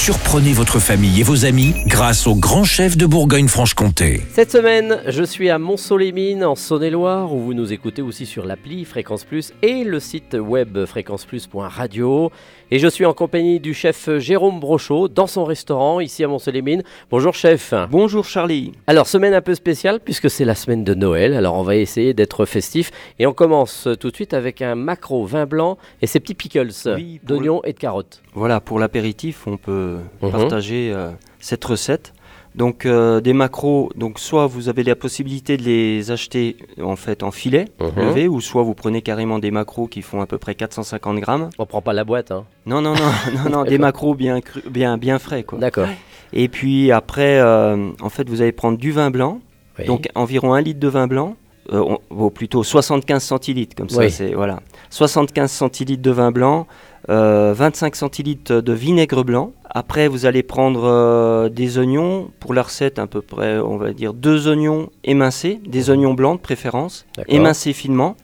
Surprenez votre famille et vos amis grâce au grand chef de Bourgogne-Franche-Comté. Cette semaine, je suis à Mont-Solémine en Saône-et-Loire où vous nous écoutez aussi sur l'appli Fréquence Plus et le site web fréquenceplus.radio. Et je suis en compagnie du chef Jérôme Brochot dans son restaurant ici à Mont-Solémine. Bonjour chef. Bonjour Charlie. Alors semaine un peu spéciale puisque c'est la semaine de Noël. Alors on va essayer d'être festif et on commence tout de suite avec un macro vin blanc et ses petits pickles Oui, d'oignons et de carottes. Voilà, pour l'apéritif, on peut Mhm. partager euh, cette recette. Donc euh, des macros, donc soit vous avez la possibilité de les acheter en fait en filet Mhm. levé, ou soit vous prenez carrément des macros qui font à peu près 450 grammes. On prend pas la boîte, hein. Non, non, non, non, non, des macros bien, cru- bien, bien frais quoi. D'accord. Et puis après, euh, en fait, vous allez prendre du vin blanc, Oui. donc environ un litre de vin blanc, euh, ou plutôt 75 centilitres, comme ça, Oui. c'est voilà, 75 centilitres de vin blanc, euh, 25 centilitres de vinaigre blanc. Après, vous allez prendre euh, des oignons pour la recette, à peu près, on va dire deux oignons émincés, des oignons blancs de préférence, émincés finement,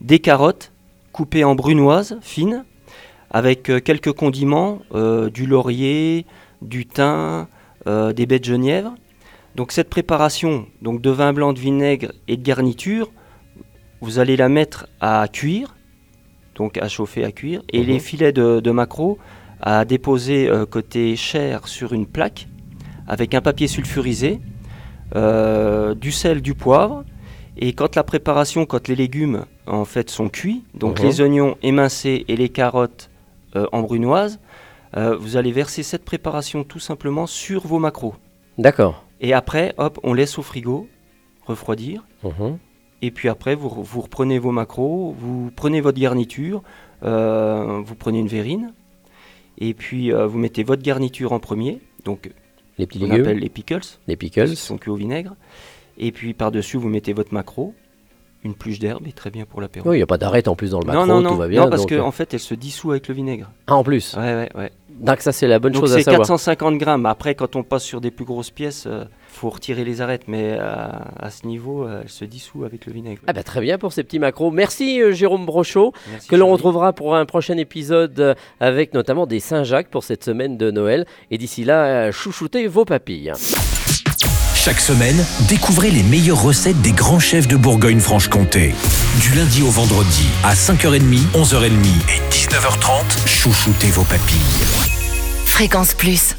des carottes coupées en brunoises fines, avec euh, quelques condiments, euh, du laurier, du thym, euh, des baies de genièvre. Donc cette préparation donc de vin blanc, de vinaigre et de garniture, vous allez la mettre à cuire, donc à chauffer à cuire, et Mhm. les filets de, de maquereau à déposer euh, côté chair sur une plaque avec un papier sulfurisé, euh, du sel, du poivre. Et quand la préparation, quand les légumes en fait sont cuits, donc Mhm. les oignons émincés et les carottes euh, en brunoise, vous allez verser cette préparation tout simplement sur vos macros. D'accord. Et après, hop, on laisse au frigo refroidir. Mhm. Et puis après, vous, vous reprenez vos macros, vous prenez votre garniture, euh, vous prenez une verrine, et puis euh, vous mettez votre garniture en premier, donc Les petits on légumes, appelle les pickles, les pickles. qui sont cuits au vinaigre. Et puis par-dessus, vous mettez votre macro, une pluche d'herbe, et très bien pour l'apéro. Oui, il n'y a pas d'arrêt en plus dans le macro, non, non, non, tout va bien. non, parce qu'en euh, en fait, elle se dissout avec le vinaigre. Ah, en plus. Ouais, ouais, ouais. Donc ça, c'est la bonne Donc chose à c'est savoir. 450 grammes. Après, quand on passe sur des plus grosses pièces, il faut retirer les arêtes, mais euh, à ce niveau, euh, elle se dissout avec le vinaigre. Ah bah très bien pour ces petits macros. Merci euh, Jérôme Brochot, Merci, que l'on retrouvera pour un prochain épisode euh, avec notamment des Saint-Jacques pour cette semaine de Noël. Et d'ici là, euh, chouchoutez vos papilles. Chaque semaine, découvrez les meilleures recettes des grands chefs de Bourgogne-Franche-Comté. Du lundi au vendredi, à 5h30, 11h30 et 19h30, chouchoutez vos papilles. Fréquence Plus.